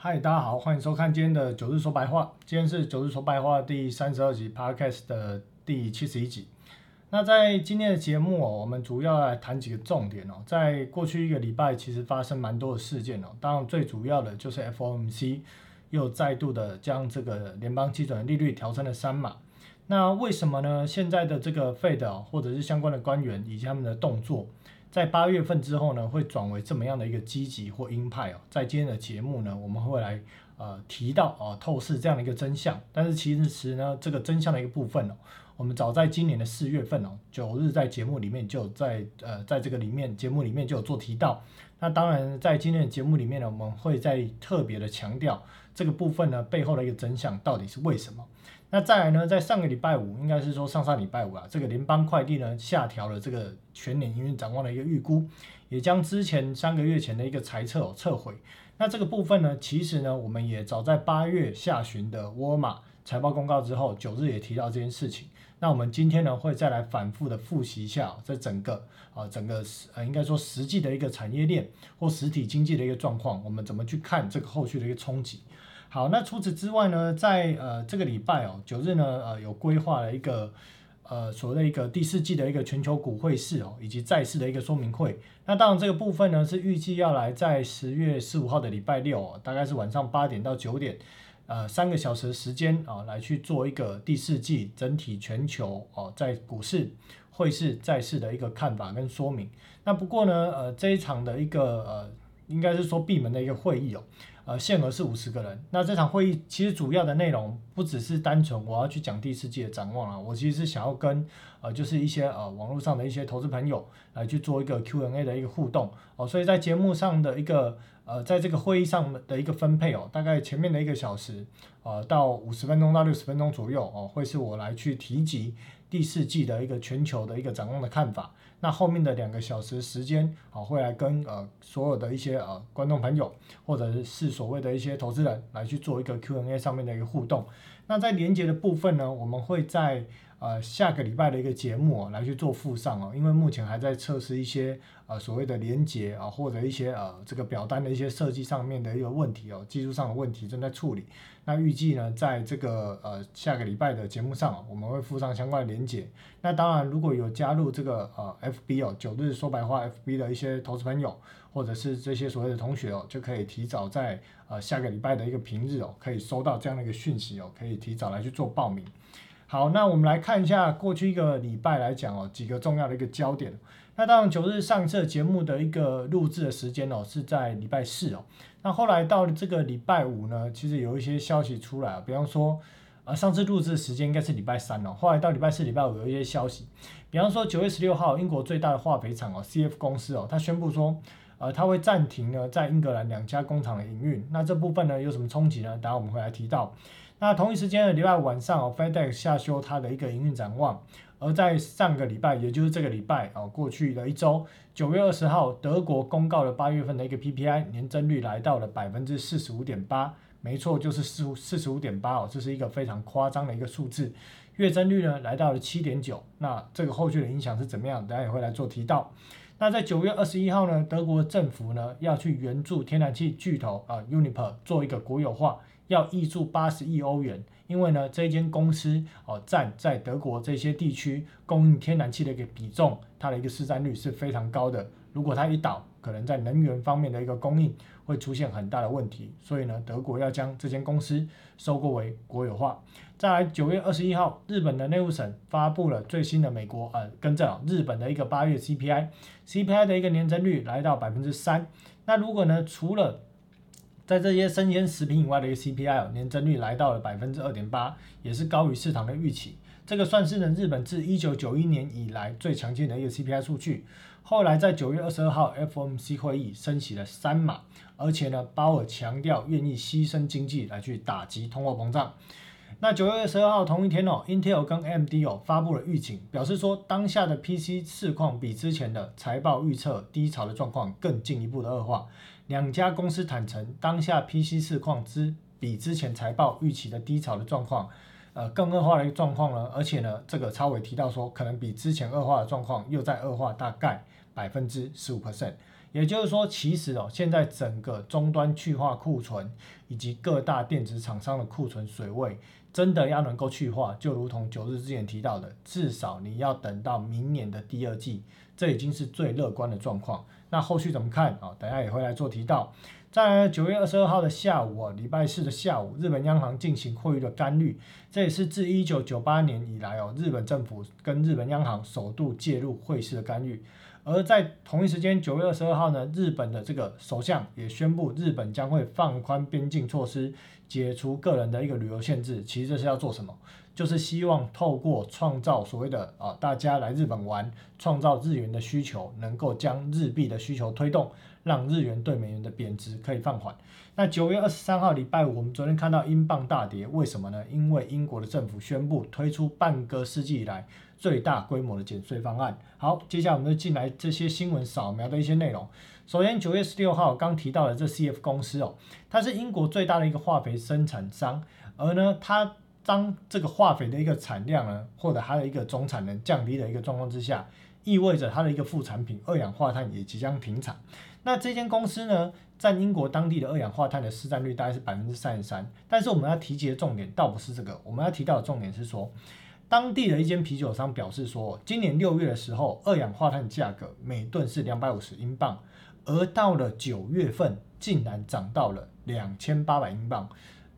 嗨，大家好，欢迎收看今天的九日说白话。今天是九日说白话第三十二集 Podcast 的第七十一集。那在今天的节目哦，我们主要来谈几个重点哦。在过去一个礼拜，其实发生蛮多的事件哦。当然，最主要的就是 FOMC 又再度的将这个联邦基准利率调升了三码。那为什么呢？现在的这个 Fed 或者是相关的官员以及他们的动作，在八月份之后呢，会转为这么样的一个积极或鹰派哦？在今天的节目呢，我们会来呃提到哦透视这样的一个真相。但是其实呢，这个真相的一个部分哦，我们早在今年的四月份哦，九日在节目里面就在呃在这个里面节目里面就有做提到。那当然在今天的节目里面呢，我们会再特别的强调这个部分呢背后的一个真相到底是为什么。那再来呢，在上个礼拜五，应该是说上上礼拜五啊，这个联邦快递呢下调了这个全年营运展望的一个预估，也将之前三个月前的一个财测撤回。那这个部分呢，其实呢，我们也早在八月下旬的沃尔玛财报公告之后，九日也提到这件事情。那我们今天呢，会再来反复的复习一下这整个啊整个呃应该说实际的一个产业链或实体经济的一个状况，我们怎么去看这个后续的一个冲击。好，那除此之外呢，在呃这个礼拜哦九日呢，呃有规划了一个呃所谓的一个第四季的一个全球股会市哦，以及债市的一个说明会。那当然这个部分呢是预计要来在十月十五号的礼拜六哦，大概是晚上八点到九点，呃三个小时的时间啊，来去做一个第四季整体全球哦在股市、汇市、债市的一个看法跟说明。那不过呢，呃这一场的一个呃应该是说闭门的一个会议哦。呃，限额是五十个人。那这场会议其实主要的内容不只是单纯我要去讲第四季的展望了，我其实是想要跟呃，就是一些呃网络上的一些投资朋友来去做一个 Q&A 的一个互动哦。所以在节目上的一个呃，在这个会议上的一个分配哦，大概前面的一个小时呃到五十分钟到六十分钟左右哦，会是我来去提及第四季的一个全球的一个展望的看法。那后面的两个小时时间，啊，会来跟呃所有的一些呃观众朋友，或者是所谓的一些投资人来去做一个 Q&A 上面的一个互动。那在连接的部分呢，我们会在呃下个礼拜的一个节目来去做附上哦，因为目前还在测试一些呃所谓的连接啊，或者一些呃这个表单的一些设计上面的一个问题哦，技术上的问题正在处理。那预计呢，在这个呃下个礼拜的节目上，我们会附上相关的连接。那当然，如果有加入这个呃 FB 哦，九日说白话 FB 的一些投资朋友，或者是这些所谓的同学哦，就可以提早在呃下个礼拜的一个平日哦，可以收到这样的一个讯息哦，可以提早来去做报名。好，那我们来看一下过去一个礼拜来讲哦，几个重要的一个焦点。那当然，九日上次节目的一个录制的时间哦，是在礼拜四哦。那后来到这个礼拜五呢，其实有一些消息出来，比方说，呃，上次录制的时间应该是礼拜三哦，后来到礼拜四、礼拜五有一些消息，比方说九月十六号，英国最大的化肥厂哦，CF 公司哦，它宣布说，呃，它会暂停呢在英格兰两家工厂的营运。那这部分呢有什么冲击呢？待会我们会来提到。那同一时间的礼拜五晚上哦，FedEx 下修它的一个营运展望。而在上个礼拜，也就是这个礼拜啊，过去的一周，九月二十号，德国公告了八月份的一个 PPI 年增率来到了百分之四十五点八，没错，就是四四十五点八哦，这是一个非常夸张的一个数字。月增率呢来到了七点九，那这个后续的影响是怎么样？大家也会来做提到。那在九月二十一号呢，德国政府呢要去援助天然气巨头啊 Uniper 做一个国有化，要挹注八十亿欧元。因为呢，这间公司哦占在德国这些地区供应天然气的一个比重，它的一个市占率是非常高的。如果它一倒，可能在能源方面的一个供应会出现很大的问题。所以呢，德国要将这间公司收购为国有化。再来，九月二十一号，日本的内务省发布了最新的美国呃，更正日本的一个八月 CPI，CPI 的一个年增率来到百分之三。那如果呢，除了在这些生鲜食品以外的一个 CPI 年增率来到了百分之二点八，也是高于市场的预期。这个算是呢日本自一九九一年以来最强劲的一个 CPI 数据。后来在九月二十二号 FOMC 会议升起了三码，而且呢鲍尔强调愿意牺牲经济来去打击通货膨胀。那九月二十二号同一天哦，Intel 跟 AMD 哦发布了预警，表示说当下的 PC 市况比之前的财报预测低潮的状况更进一步的恶化。两家公司坦诚，当下 PC 市况之比之前财报预期的低潮的状况，呃，更恶化的一个状况呢。而且呢，这个超伟提到说，可能比之前恶化的状况又在恶化大概百分之十五 percent。也就是说，其实哦，现在整个终端去化库存以及各大电子厂商的库存水位，真的要能够去化，就如同九日之前提到的，至少你要等到明年的第二季，这已经是最乐观的状况。那后续怎么看啊？等下也会来做提到。在九月二十二号的下午啊，礼拜四的下午，日本央行进行汇率的干预，这也是自一九九八年以来哦，日本政府跟日本央行首度介入汇市的干预。而在同一时间，九月二十二号呢，日本的这个首相也宣布，日本将会放宽边境措施，解除个人的一个旅游限制。其实这是要做什么？就是希望透过创造所谓的啊，大家来日本玩，创造日元的需求，能够将日币的需求推动，让日元对美元的贬值可以放缓。那九月二十三号礼拜五，我们昨天看到英镑大跌，为什么呢？因为英国的政府宣布推出半个世纪以来。最大规模的减税方案。好，接下来我们就进来这些新闻扫描的一些内容。首先，九月十六号刚提到的这 CF 公司哦，它是英国最大的一个化肥生产商，而呢，它当这个化肥的一个产量呢，或者它的一个总产能降低的一个状况之下，意味着它的一个副产品二氧化碳也即将停产。那这间公司呢，占英国当地的二氧化碳的市占率大概是百分之三十三。但是我们要提及的重点倒不是这个，我们要提到的重点是说。当地的一间啤酒商表示说，今年六月的时候，二氧化碳价格每吨是两百五十英镑，而到了九月份，竟然涨到了两千八百英镑。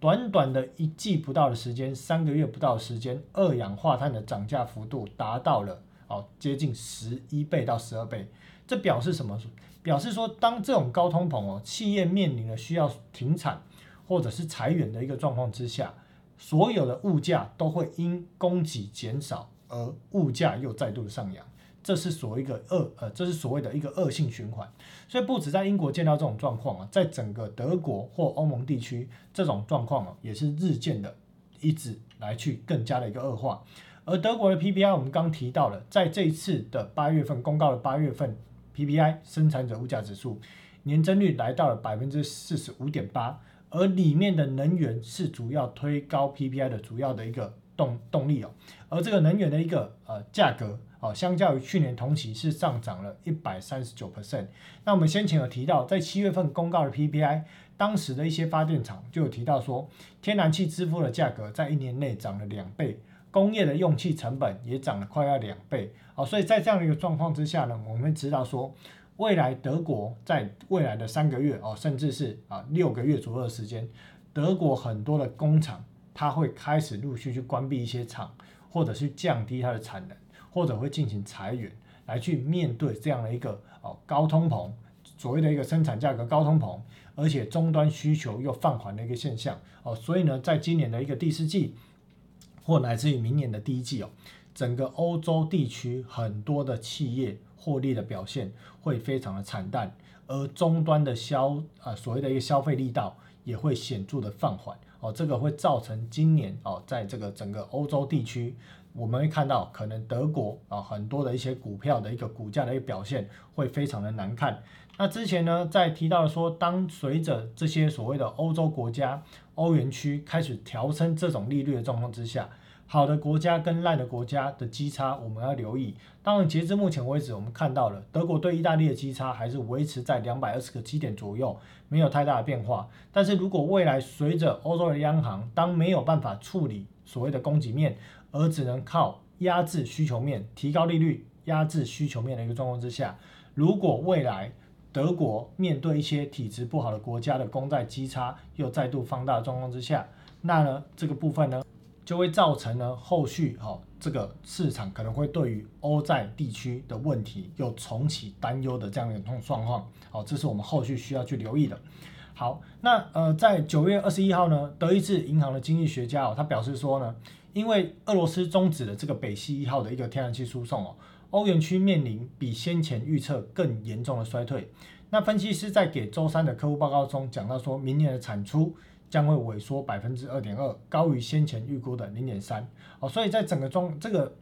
短短的一季不到的时间，三个月不到的时间，二氧化碳的涨价幅度达到了哦，接近十一倍到十二倍。这表示什么？表示说，当这种高通膨哦，企业面临了需要停产或者是裁员的一个状况之下。所有的物价都会因供给减少而物价又再度上扬，这是所谓一个恶呃，这是所谓的一个恶性循环。所以不止在英国见到这种状况啊，在整个德国或欧盟地区，这种状况啊也是日渐的一直来去更加的一个恶化。而德国的 PPI 我们刚提到了，在这一次的八月份公告的八月份 PPI 生产者物价指数年增率来到了百分之四十五点八。而里面的能源是主要推高 PPI 的主要的一个动动力哦，而这个能源的一个呃价格哦，相较于去年同期是上涨了一百三十九 percent。那我们先前有提到，在七月份公告的 PPI，当时的一些发电厂就有提到说，天然气支付的价格在一年内涨了两倍，工业的用气成本也涨了快要两倍哦，所以在这样的一个状况之下呢，我们知道说。未来德国在未来的三个月哦，甚至是啊六个月左右的时间，德国很多的工厂，它会开始陆续去关闭一些厂，或者是降低它的产能，或者会进行裁员，来去面对这样的一个哦高通膨，所谓的一个生产价格高通膨，而且终端需求又放缓的一个现象哦，所以呢，在今年的一个第四季，或乃至于明年的第一季哦，整个欧洲地区很多的企业。获利的表现会非常的惨淡，而终端的消啊所谓的一个消费力道也会显著的放缓哦，这个会造成今年哦在这个整个欧洲地区，我们会看到可能德国啊很多的一些股票的一个股价的一个表现会非常的难看。那之前呢在提到说，当随着这些所谓的欧洲国家、欧元区开始调升这种利率的状况之下。好的国家跟烂的国家的基差，我们要留意。当然，截至目前为止，我们看到了德国对意大利的基差还是维持在两百二十个基点左右，没有太大的变化。但是如果未来随着欧洲的央行当没有办法处理所谓的供给面，而只能靠压制需求面，提高利率压制需求面的一个状况之下，如果未来德国面对一些体质不好的国家的公债基差又再度放大的状况之下，那呢这个部分呢？就会造成呢，后续哈这个市场可能会对于欧债地区的问题又重启担忧的这样的一种状况，好，这是我们后续需要去留意的。好，那呃，在九月二十一号呢，德意志银行的经济学家哦，他表示说呢，因为俄罗斯终止了这个北溪一号的一个天然气输送哦，欧元区面临比先前预测更严重的衰退。那分析师在给周三的客户报告中讲到说，明年的产出。将会萎缩百分之二点二，高于先前预估的零点三。哦，所以在整个中这个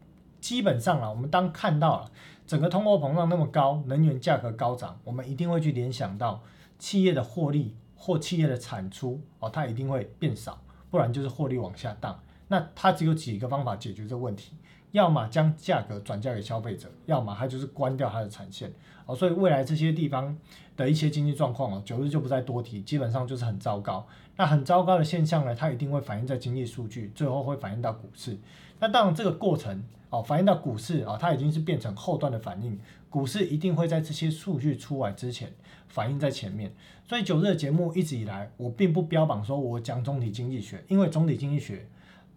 基本上啊，我们当看到了整个通货膨胀那么高，能源价格高涨，我们一定会去联想到企业的获利或企业的产出哦，它一定会变少，不然就是获利往下荡。那它只有几个方法解决这个问题，要么将价格转嫁给消费者，要么它就是关掉它的产线。哦，所以未来这些地方的一些经济状况哦，九日就不再多提，基本上就是很糟糕。那很糟糕的现象呢，它一定会反映在经济数据，最后会反映到股市。那当然这个过程哦，反映到股市啊，它已经是变成后段的反应，股市一定会在这些数据出来之前反映在前面。所以九日的节目一直以来，我并不标榜说我讲总体经济学，因为总体经济学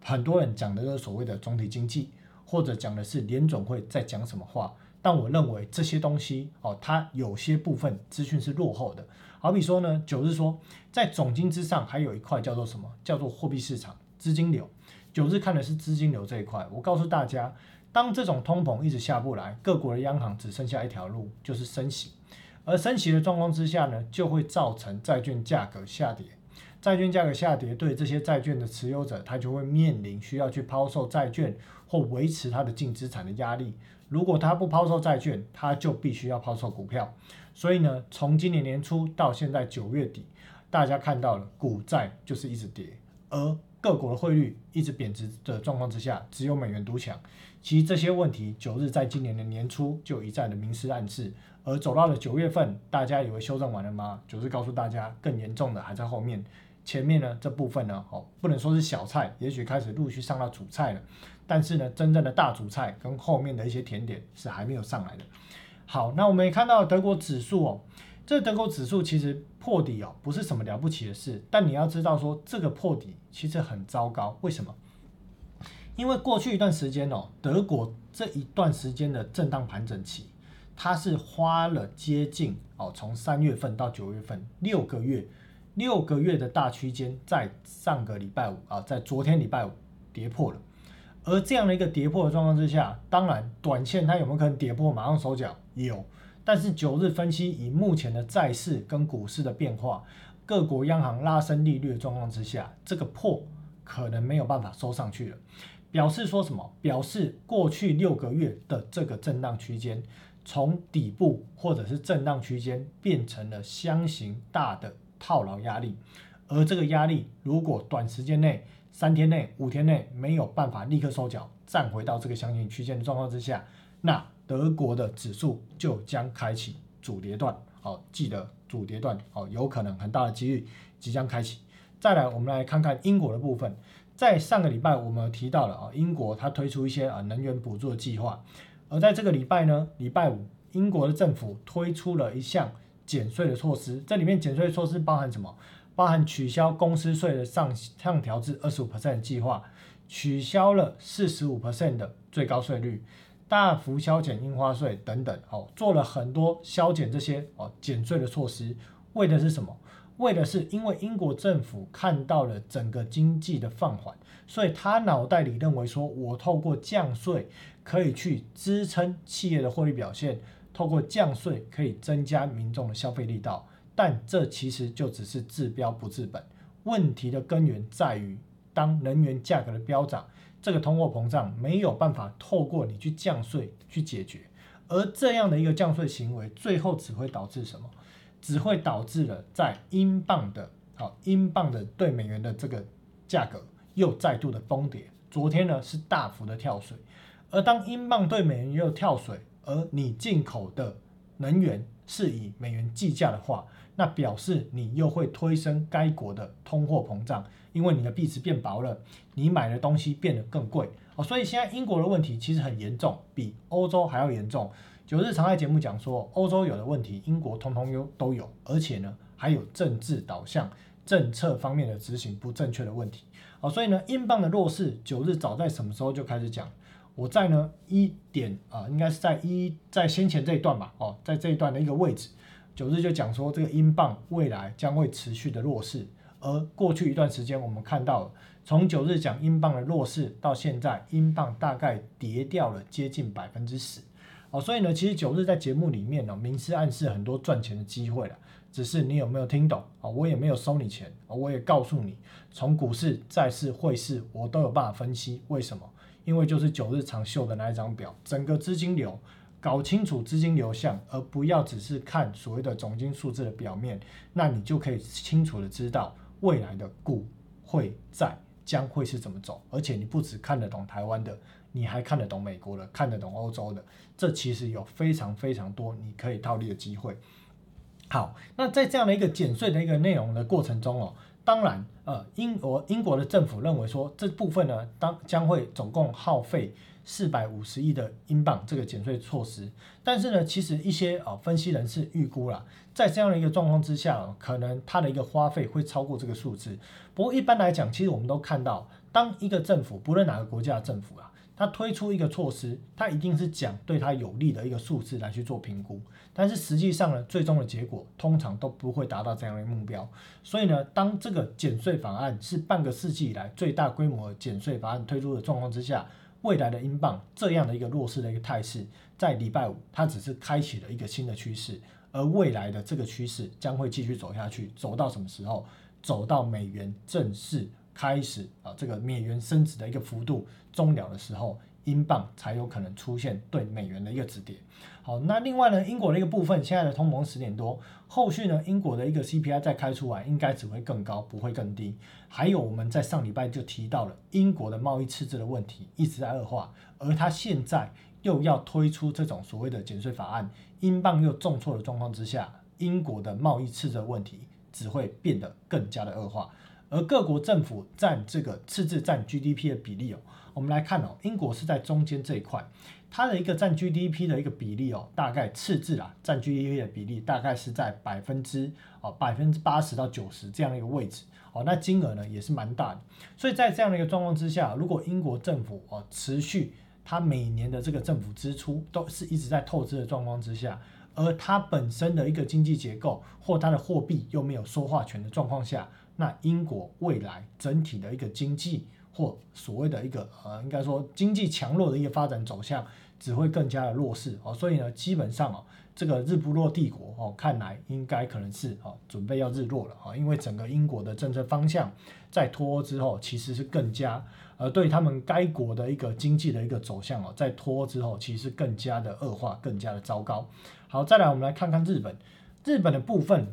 很多人讲的就是所谓的总体经济，或者讲的是联总会在讲什么话。但我认为这些东西哦，它有些部分资讯是落后的。好比说呢，九日说在总金之上还有一块叫做什么？叫做货币市场资金流。九日看的是资金流这一块。我告诉大家，当这种通膨一直下不来，各国的央行只剩下一条路，就是升息。而升息的状况之下呢，就会造成债券价格下跌。债券价格下跌，对这些债券的持有者，他就会面临需要去抛售债券或维持它的净资产的压力。如果它不抛售债券，它就必须要抛售股票。所以呢，从今年年初到现在九月底，大家看到了股债就是一直跌，而各国的汇率一直贬值的状况之下，只有美元独强。其实这些问题，九日在今年的年初就一再的明示暗示，而走到了九月份，大家以为修正完了吗？九日告诉大家，更严重的还在后面。前面呢这部分呢，哦，不能说是小菜，也许开始陆续上到主菜了。但是呢，真正的大主菜跟后面的一些甜点是还没有上来的。好，那我们也看到德国指数哦，这德国指数其实破底哦，不是什么了不起的事。但你要知道说，这个破底其实很糟糕。为什么？因为过去一段时间哦，德国这一段时间的震荡盘整期，它是花了接近哦，从三月份到九月份六个月，六个月的大区间，在上个礼拜五啊，在昨天礼拜五跌破了。而这样的一个跌破的状况之下，当然短线它有没有可能跌破马上收脚？有，但是九日分析以目前的债市跟股市的变化，各国央行拉升利率的状况之下，这个破可能没有办法收上去了。表示说什么？表示过去六个月的这个震荡区间，从底部或者是震荡区间变成了箱型大的套牢压力，而这个压力如果短时间内，三天内、五天内没有办法立刻收脚，站回到这个箱型区间的状况之下，那德国的指数就将开启主跌段。好，记得主跌段哦，有可能很大的几率即将开启。再来，我们来看看英国的部分。在上个礼拜，我们提到了啊，英国它推出一些啊能源补助的计划。而在这个礼拜呢，礼拜五，英国的政府推出了一项减税的措施。这里面减税措施包含什么？包含取消公司税的上上调至二十五 percent 计划，取消了四十五 percent 的最高税率，大幅削减印花税等等，哦，做了很多削减这些哦减税的措施，为的是什么？为的是因为英国政府看到了整个经济的放缓，所以他脑袋里认为说，我透过降税可以去支撑企业的获利表现，透过降税可以增加民众的消费力道。但这其实就只是治标不治本，问题的根源在于，当能源价格的飙涨，这个通货膨胀没有办法透过你去降税去解决，而这样的一个降税行为，最后只会导致什么？只会导致了在英镑的，好，英镑的对美元的这个价格又再度的崩跌。昨天呢是大幅的跳水，而当英镑对美元又跳水，而你进口的能源是以美元计价的话，那表示你又会推升该国的通货膨胀，因为你的币值变薄了，你买的东西变得更贵哦。所以现在英国的问题其实很严重，比欧洲还要严重。九日常在节目讲说，欧洲有的问题，英国通通有都有，而且呢还有政治导向、政策方面的执行不正确的问题。哦，所以呢，英镑的弱势，九日早在什么时候就开始讲？我在呢一点啊，应该是在一在先前这一段吧，哦，在这一段的一个位置。九日就讲说，这个英镑未来将会持续的弱势，而过去一段时间，我们看到从九日讲英镑的弱势到现在，英镑大概跌掉了接近百分之十，哦，所以呢，其实九日在节目里面呢，明示暗示很多赚钱的机会了，只是你有没有听懂啊？我也没有收你钱啊，我也告诉你，从股市、债市、汇市，我都有办法分析为什么？因为就是九日长秀的那一张表，整个资金流。搞清楚资金流向，而不要只是看所谓的总金数字的表面，那你就可以清楚的知道未来的股会债将会是怎么走，而且你不只看得懂台湾的，你还看得懂美国的，看得懂欧洲的，这其实有非常非常多你可以套利的机会。好，那在这样的一个减税的一个内容的过程中哦，当然，呃，英国英国的政府认为说这部分呢，当将会总共耗费四百五十亿的英镑这个减税措施，但是呢，其实一些啊分析人士预估了，在这样的一个状况之下，可能它的一个花费会超过这个数字。不过一般来讲，其实我们都看到，当一个政府不论哪个国家的政府啊。他推出一个措施，他一定是讲对他有利的一个数字来去做评估，但是实际上呢，最终的结果通常都不会达到这样的目标。所以呢，当这个减税法案是半个世纪以来最大规模减税法案推出的状况之下，未来的英镑这样的一个弱势的一个态势，在礼拜五它只是开启了一个新的趋势，而未来的这个趋势将会继续走下去，走到什么时候？走到美元正式。开始啊，这个美元升值的一个幅度终了的时候，英镑才有可能出现对美元的一个止跌。好，那另外呢，英国的一个部分，现在的通膨十点多，后续呢，英国的一个 CPI 再开出来，应该只会更高，不会更低。还有我们在上礼拜就提到了英国的贸易赤字的问题一直在恶化，而它现在又要推出这种所谓的减税法案，英镑又重挫的状况之下，英国的贸易赤字的问题只会变得更加的恶化。而各国政府占这个赤字占 GDP 的比例哦，我们来看哦，英国是在中间这一块，它的一个占 GDP 的一个比例哦，大概赤字啊占 GDP 的比例大概是在百分之哦百分之八十到九十这样的一个位置哦，那金额呢也是蛮大的，所以在这样的一个状况之下，如果英国政府哦持续它每年的这个政府支出都是一直在透支的状况之下，而它本身的一个经济结构或它的货币又没有说话权的状况下。那英国未来整体的一个经济或所谓的一个呃，应该说经济强弱的一个发展走向，只会更加的弱势哦。所以呢，基本上哦，这个日不落帝国哦，看来应该可能是哦，准备要日落了啊。因为整个英国的政策方向在脱欧之后，其实是更加呃，对他们该国的一个经济的一个走向哦，在脱欧之后，其实更加的恶化，更加的糟糕。好，再来我们来看看日本，日本的部分。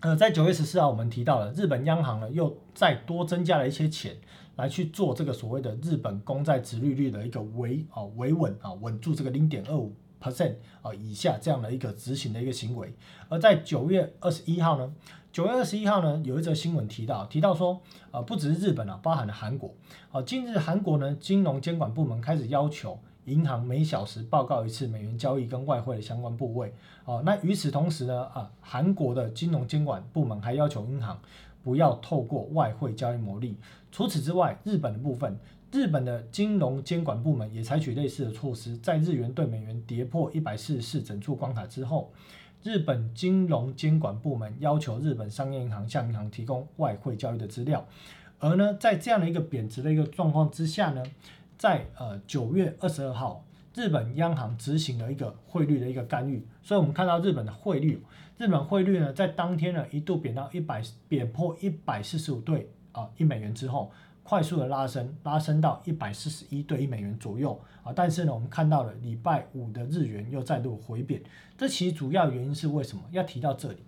呃，在九月十四号，我们提到了日本央行呢，又再多增加了一些钱来去做这个所谓的日本公债殖利率的一个维啊维稳啊稳住这个零点二五 percent 啊以下这样的一个执行的一个行为。而在九月二十一号呢，九月二十一号呢，有一则新闻提到提到说，呃，不只是日本啊，包含了韩国。啊，近日韩国呢金融监管部门开始要求。银行每小时报告一次美元交易跟外汇的相关部位。哦，那与此同时呢，啊，韩国的金融监管部门还要求银行不要透过外汇交易牟利。除此之外，日本的部分，日本的金融监管部门也采取类似的措施，在日元对美元跌破一百四十四整数关卡之后，日本金融监管部门要求日本商业银行向银行提供外汇交易的资料。而呢，在这样的一个贬值的一个状况之下呢？在呃九月二十二号，日本央行执行了一个汇率的一个干预，所以我们看到日本的汇率，日本汇率呢在当天呢一度贬到一百贬破一百四十五对啊一美元之后，快速的拉升，拉升到一百四十一对一美元左右啊，但是呢我们看到了礼拜五的日元又再度回贬，这其实主要原因是为什么？要提到这里。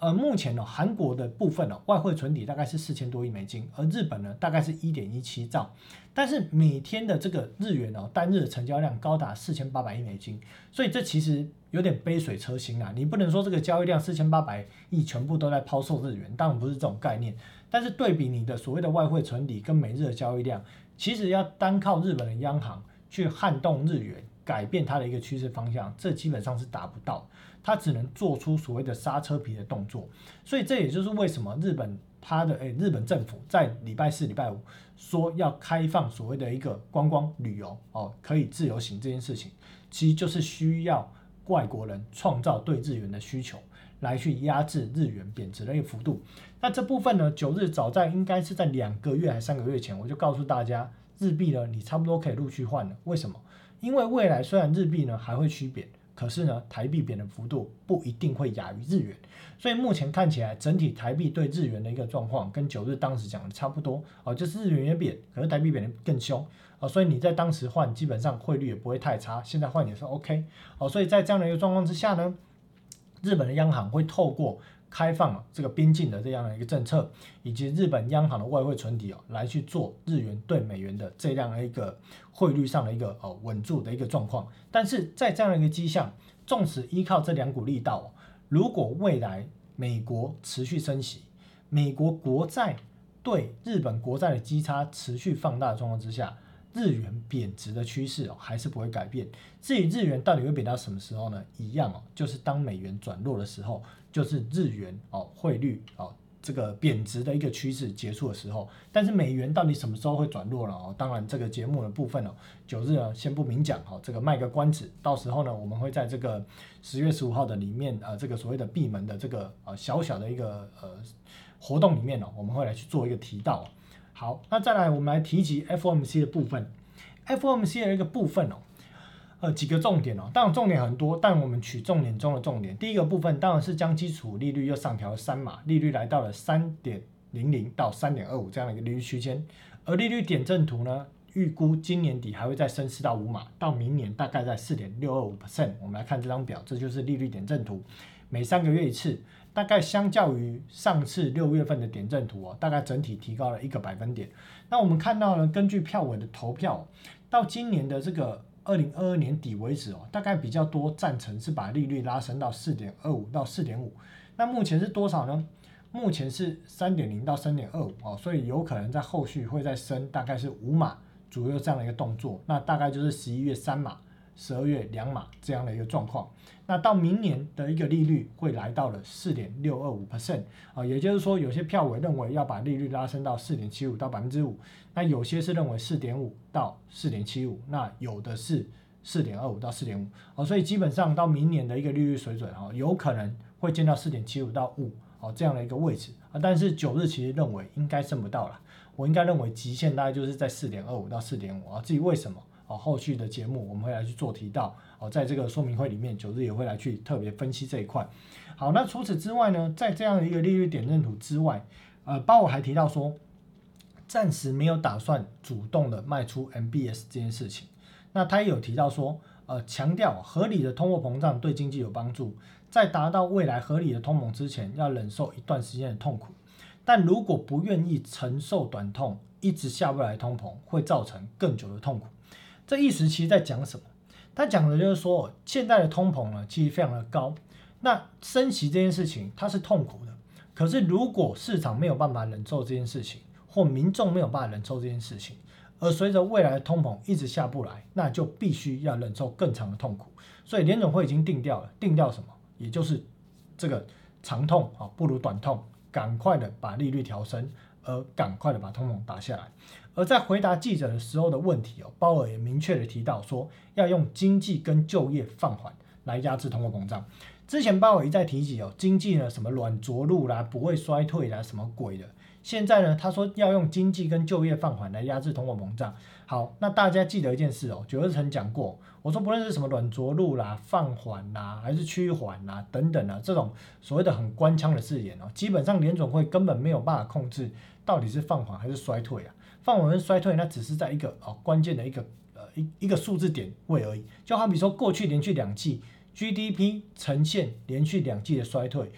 呃，目前呢，韩国的部分呢，外汇存底大概是四千多亿美金，而日本呢，大概是一点一七兆，但是每天的这个日元呢，单日的成交量高达四千八百亿美金，所以这其实有点杯水车薪啊，你不能说这个交易量四千八百亿全部都在抛售日元，当然不是这种概念，但是对比你的所谓的外汇存底跟每日的交易量，其实要单靠日本的央行去撼动日元。改变它的一个趋势方向，这基本上是达不到，它只能做出所谓的刹车皮的动作。所以这也就是为什么日本它的诶，日本政府在礼拜四、礼拜五说要开放所谓的一个观光旅游哦，可以自由行这件事情，其实就是需要外国人创造对日元的需求，来去压制日元贬值的一个幅度。那这部分呢，九日早在应该是在两个月还三个月前，我就告诉大家，日币呢，你差不多可以陆续换了。为什么？因为未来虽然日币呢还会趋贬，可是呢台币贬的幅度不一定会亚于日元，所以目前看起来整体台币对日元的一个状况跟九日当时讲的差不多哦，就是日元也贬，可是台币贬的更凶哦，所以你在当时换基本上汇率也不会太差，现在换也是 OK 哦，所以在这样的一个状况之下呢，日本的央行会透过开放啊这个边境的这样的一个政策，以及日本央行的外汇存底哦，来去做日元对美元的这样的一个汇率上的一个哦稳住的一个状况。但是在这样的一个迹象，纵使依靠这两股力道，如果未来美国持续升息，美国国债对日本国债的基差持续放大的状况之下，日元贬值的趋势哦还是不会改变。至于日元到底会贬到什么时候呢？一样哦，就是当美元转弱的时候，就是日元哦汇率哦这个贬值的一个趋势结束的时候。但是美元到底什么时候会转弱了哦？当然这个节目的部分哦，九日呢先不明讲哦，这个卖个关子。到时候呢，我们会在这个十月十五号的里面呃这个所谓的闭门的这个呃小小的一个呃活动里面哦，我们会来去做一个提到。好，那再来我们来提及 FOMC 的部分，FOMC 的一个部分哦，呃几个重点哦，当然重点很多，但我们取重点中的重点。第一个部分当然是将基础利率又上调三码，利率来到了三点零零到三点二五这样的一个利率区间，而利率点阵图呢，预估今年底还会再升四到五码，到明年大概在四点六二五 percent。我们来看这张表，这就是利率点阵图，每三个月一次。大概相较于上次六月份的点阵图哦，大概整体提高了一个百分点。那我们看到呢，根据票委的投票，到今年的这个二零二二年底为止哦，大概比较多赞成是把利率拉升到四点二五到四点五。那目前是多少呢？目前是三点零到三点二五哦，所以有可能在后续会再升，大概是五码左右这样的一个动作。那大概就是十一月三码。十二月两码这样的一个状况，那到明年的一个利率会来到了四点六二五 percent 啊，也就是说有些票委认为要把利率拉升到四点七五到百分之五，那有些是认为四点五到四点七五，那有的是四点二五到四点五。哦，所以基本上到明年的一个利率水准啊，有可能会见到四点七五到五哦这样的一个位置。啊，但是九日其实认为应该升不到了，我应该认为极限大概就是在四点二五到四点五啊，至于为什么？哦，后续的节目我们会来去做提到哦，在这个说明会里面，九日也会来去特别分析这一块。好，那除此之外呢，在这样的一个利率点阵图之外，呃，包括还提到说，暂时没有打算主动的卖出 MBS 这件事情。那他也有提到说，呃，强调合理的通货膨胀对经济有帮助，在达到未来合理的通膨之前，要忍受一段时间的痛苦。但如果不愿意承受短痛，一直下不来通膨，会造成更久的痛苦。这意思其实在讲什么？他讲的就是说，现在的通膨呢，其实非常的高。那升息这件事情，它是痛苦的。可是如果市场没有办法忍受这件事情，或民众没有办法忍受这件事情，而随着未来的通膨一直下不来，那就必须要忍受更长的痛苦。所以联总会已经定掉了，定掉什么？也就是这个长痛啊，不如短痛，赶快的把利率调升。而赶快的把通膨打下来。而在回答记者的时候的问题哦，鲍尔也明确的提到说，要用经济跟就业放缓来压制通货膨胀。之前鲍尔一再提及哦，经济呢什么软着陆啦，不会衰退啦，什么鬼的。现在呢，他说要用经济跟就业放缓来压制通货膨胀。好，那大家记得一件事哦，九二曾讲过，我说不论是什么软着陆啦、放缓啦，还是趋缓啦等等啊，这种所谓的很官腔的字眼哦，基本上联总会根本没有办法控制。到底是放缓还是衰退啊？放缓跟衰退，那只是在一个哦关键的一个呃一一个数字点位而已。就好比说过去连续两季 GDP 呈现连续两季的衰退，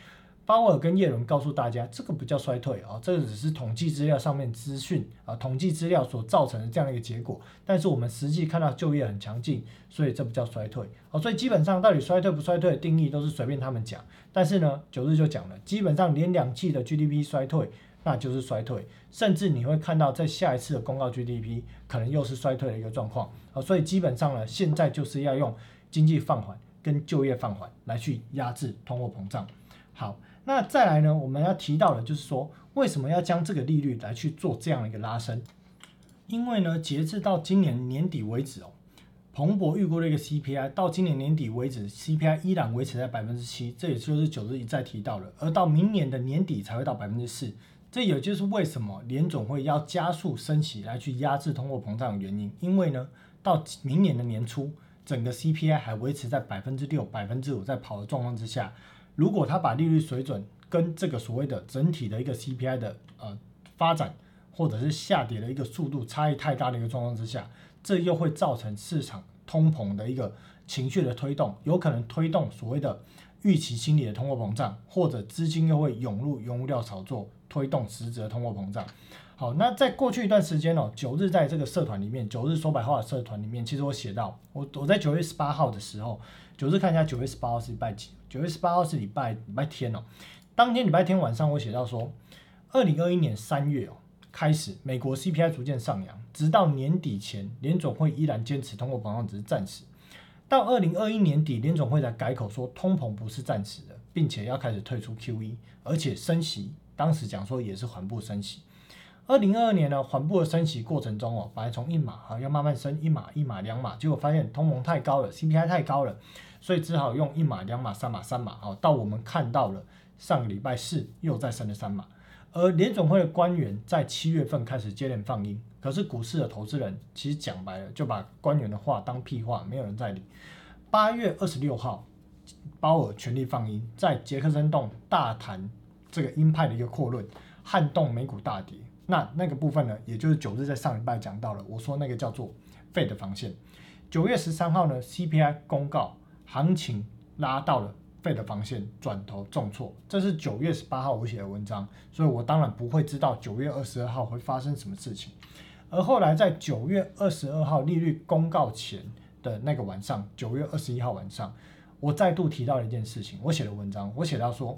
鲍尔跟耶伦告诉大家，这个不叫衰退啊，这只是统计资料上面资讯啊，统计资料所造成的这样的一个结果。但是我们实际看到就业很强劲，所以这不叫衰退啊。所以基本上到底衰退不衰退的定义都是随便他们讲。但是呢，九日就讲了，基本上连两季的 GDP 衰退。那就是衰退，甚至你会看到在下一次的公告 GDP 可能又是衰退的一个状况啊，所以基本上呢，现在就是要用经济放缓跟就业放缓来去压制通货膨胀。好，那再来呢，我们要提到的就是说，为什么要将这个利率来去做这样一个拉升？因为呢，截至到今年年底为止哦，彭博预估的一个 CPI 到今年年底为止，CPI 依然维持在百分之七，这也就是九日一再提到了，而到明年的年底才会到百分之四。这也就是为什么联总会要加速升息来去压制通货膨胀的原因。因为呢，到明年的年初，整个 CPI 还维持在百分之六、百分之五在跑的状况之下，如果他把利率水准跟这个所谓的整体的一个 CPI 的呃发展或者是下跌的一个速度差异太大的一个状况之下，这又会造成市场通膨的一个情绪的推动，有可能推动所谓的预期心理的通货膨胀，或者资金又会涌入原物料炒作，推动实质的通货膨胀。好，那在过去一段时间哦，九日在这个社团里面，九日说白话的社团里面，其实我写到，我我在九月十八号的时候，九日看一下九月十八号是礼拜几？九月十八号是礼拜礼拜天哦。当天礼拜天晚上，我写到说，二零二一年三月哦开始，美国 CPI 逐渐上扬，直到年底前，联总会依然坚持通货膨胀只是暂时。到二零二一年底，联总会才改口说通膨不是暂时的，并且要开始退出 QE，而且升息，当时讲说也是缓步升息。二零二二年呢，缓步的升息过程中哦，本来从一码啊要慢慢升一码一码两码，结果发现通膨太高了，CPI 太高了，所以只好用一码两码三码三码好。到我们看到了上个礼拜四又再升了三码，而联总会的官员在七月份开始接连放鹰，可是股市的投资人其实讲白了就把官员的话当屁话，没有人在理。八月二十六号，鲍尔全力放鹰，在杰克森洞大谈这个鹰派的一个扩论，撼动美股大跌。那那个部分呢，也就是九日在上礼拜讲到了，我说那个叫做费的防线。九月十三号呢，CPI 公告，行情拉到了费的防线，转头重挫。这是九月十八号我写的文章，所以我当然不会知道九月二十二号会发生什么事情。而后来在九月二十二号利率公告前的那个晚上，九月二十一号晚上，我再度提到了一件事情，我写的文章，我写到说，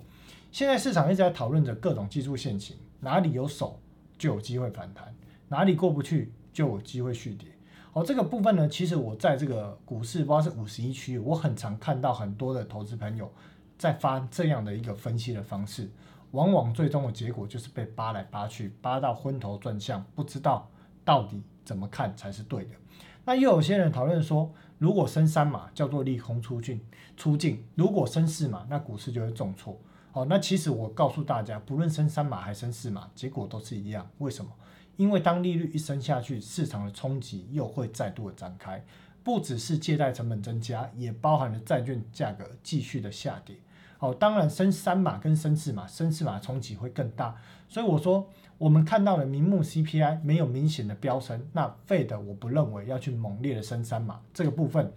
现在市场一直在讨论着各种技术线型，哪里有手。就有机会反弹，哪里过不去就有机会续跌。好，这个部分呢，其实我在这个股市，不知道是五十一区，我很常看到很多的投资朋友在发这样的一个分析的方式，往往最终的结果就是被扒来扒去，扒到昏头转向，不知道到底怎么看才是对的。那又有些人讨论说，如果升三码叫做利空出尽出境，如果升四码，那股市就会重挫。好，那其实我告诉大家，不论升三码还升四码，结果都是一样。为什么？因为当利率一升下去，市场的冲击又会再度的展开，不只是借贷成本增加，也包含了债券价格继续的下跌。好，当然升三码跟升四码，升四码冲击会更大。所以我说，我们看到了明目 CPI 没有明显的飙升，那费的我不认为要去猛烈的升三码。这个部分，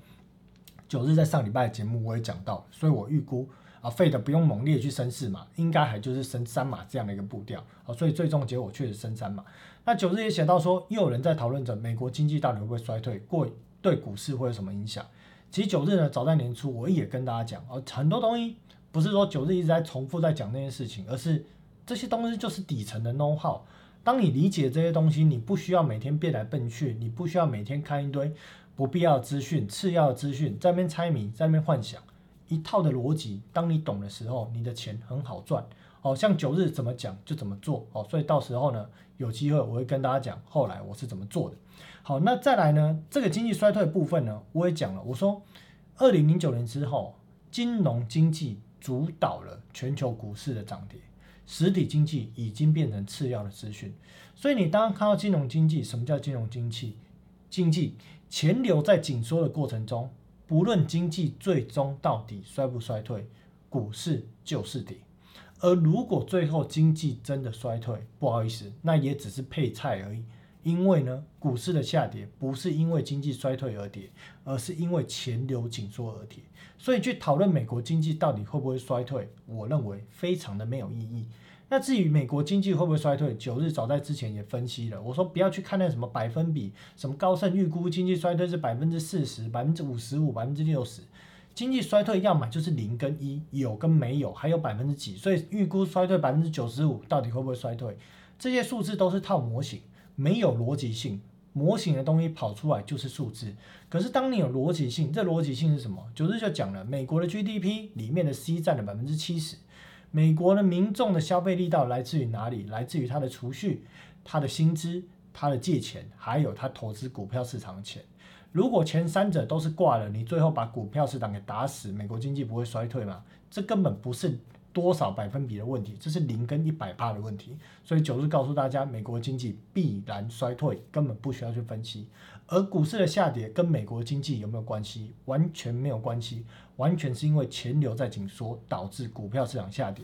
九日在上礼拜的节目我也讲到，所以我预估。啊，费的不用猛烈去升四码，应该还就是升三码这样的一个步调。好，所以最终结果确实升三码。那九日也写到说，又有人在讨论着美国经济到底会不会衰退，过对股市会有什么影响？其实九日呢，早在年初我也跟大家讲，哦，很多东西不是说九日一直在重复在讲那件事情，而是这些东西就是底层的 know how。当你理解这些东西，你不需要每天变来变去，你不需要每天看一堆不必要资讯、次要资讯，在那边猜谜，在那边幻想。一套的逻辑，当你懂的时候，你的钱很好赚。哦，像九日怎么讲就怎么做。哦，所以到时候呢，有机会我会跟大家讲后来我是怎么做的。好，那再来呢，这个经济衰退部分呢，我也讲了。我说，二零零九年之后，金融经济主导了全球股市的涨跌，实体经济已经变成次要的资讯。所以你当看到金融经济，什么叫金融经济？经济钱流在紧缩的过程中。不论经济最终到底衰不衰退，股市就是跌。而如果最后经济真的衰退，不好意思，那也只是配菜而已。因为呢，股市的下跌不是因为经济衰退而跌，而是因为钱流紧缩而跌。所以去讨论美国经济到底会不会衰退，我认为非常的没有意义。那至于美国经济会不会衰退，九日早在之前也分析了。我说不要去看那什么百分比，什么高盛预估经济衰退是百分之四十、百分之五十五、百分之六十。经济衰退要么就是零跟一，有跟没有，还有百分之几。所以预估衰退百分之九十五，到底会不会衰退？这些数字都是套模型，没有逻辑性。模型的东西跑出来就是数字。可是当你有逻辑性，这逻辑性是什么？九日就讲了，美国的 GDP 里面的 C 占了百分之七十。美国的民众的消费力道来自于哪里？来自于他的储蓄、他的薪资、他的借钱，还有他投资股票市场的钱。如果前三者都是挂了，你最后把股票市场给打死，美国经济不会衰退吗？这根本不是。多少百分比的问题，这是零跟一百帕的问题，所以九日告诉大家，美国经济必然衰退，根本不需要去分析。而股市的下跌跟美国经济有没有关系？完全没有关系，完全是因为钱流在紧缩导致股票市场下跌。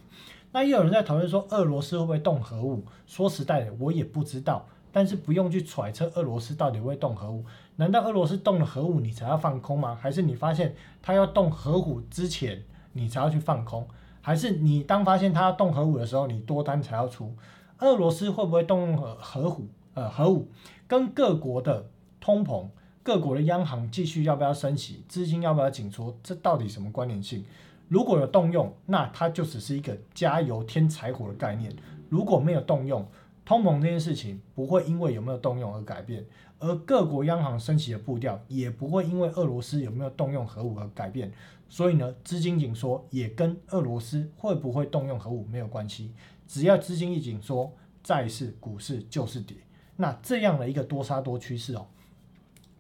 那也有人在讨论说，俄罗斯会不会动核武？说实在的，我也不知道，但是不用去揣测俄罗斯到底会动核武。难道俄罗斯动了核武，你才要放空吗？还是你发现他要动核武之前？你才要去放空，还是你当发现它要动核武的时候，你多单才要出？俄罗斯会不会动用核核武？呃，核武跟各国的通膨、各国的央行继续要不要升息、资金要不要紧缩，这到底什么关联性？如果有动用，那它就只是一个加油添柴火的概念；如果没有动用，通膨这件事情不会因为有没有动用而改变，而各国央行升息的步调也不会因为俄罗斯有没有动用核武而改变。所以呢，资金紧缩也跟俄罗斯会不会动用核武没有关系。只要资金一紧缩，债市、股市就是跌。那这样的一个多杀多趋势哦，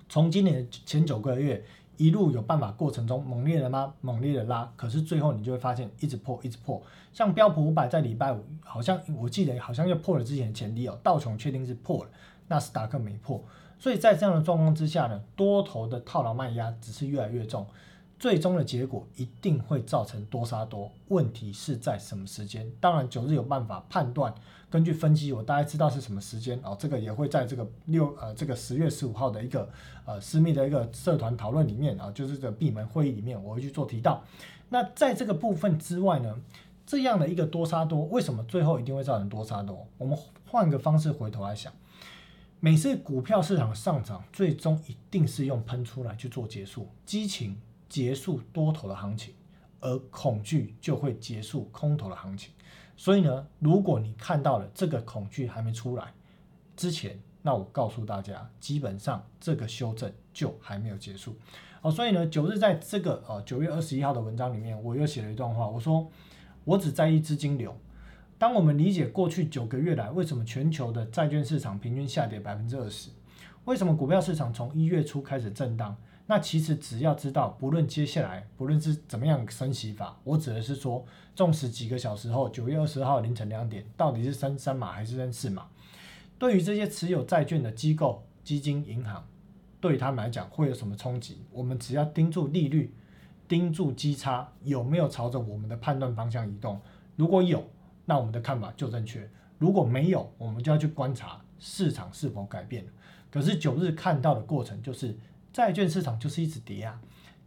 从今年前九个月。一路有办法过程中猛烈的拉，猛烈的拉，可是最后你就会发现一直破，一直破。像标普五百在礼拜五好像我记得好像又破了之前的前低哦，道琼确定是破了，纳斯达克没破。所以在这样的状况之下呢，多头的套牢卖压只是越来越重。最终的结果一定会造成多杀多，问题是在什么时间？当然九日有办法判断，根据分析，我大概知道是什么时间哦。这个也会在这个六呃这个十月十五号的一个呃私密的一个社团讨论里面啊，就是这个闭门会议里面我会去做提到。那在这个部分之外呢，这样的一个多杀多，为什么最后一定会造成多杀多？我们换个方式回头来想，每次股票市场上涨，最终一定是用喷出来去做结束，激情。结束多头的行情，而恐惧就会结束空头的行情。所以呢，如果你看到了这个恐惧还没出来之前，那我告诉大家，基本上这个修正就还没有结束。哦，所以呢，九日在这个呃九月二十一号的文章里面，我又写了一段话，我说我只在意资金流。当我们理解过去九个月来为什么全球的债券市场平均下跌百分之二十，为什么股票市场从一月初开始震荡？那其实只要知道，不论接下来不论是怎么样升息法，我指的是说，纵使几个小时后，九月二十号凌晨两点，到底是升三码还是升四码？对于这些持有债券的机构、基金、银行，对他们来讲会有什么冲击？我们只要盯住利率，盯住基差有没有朝着我们的判断方向移动。如果有，那我们的看法就正确；如果没有，我们就要去观察市场是否改变。可是九日看到的过程就是。债券市场就是一直跌啊，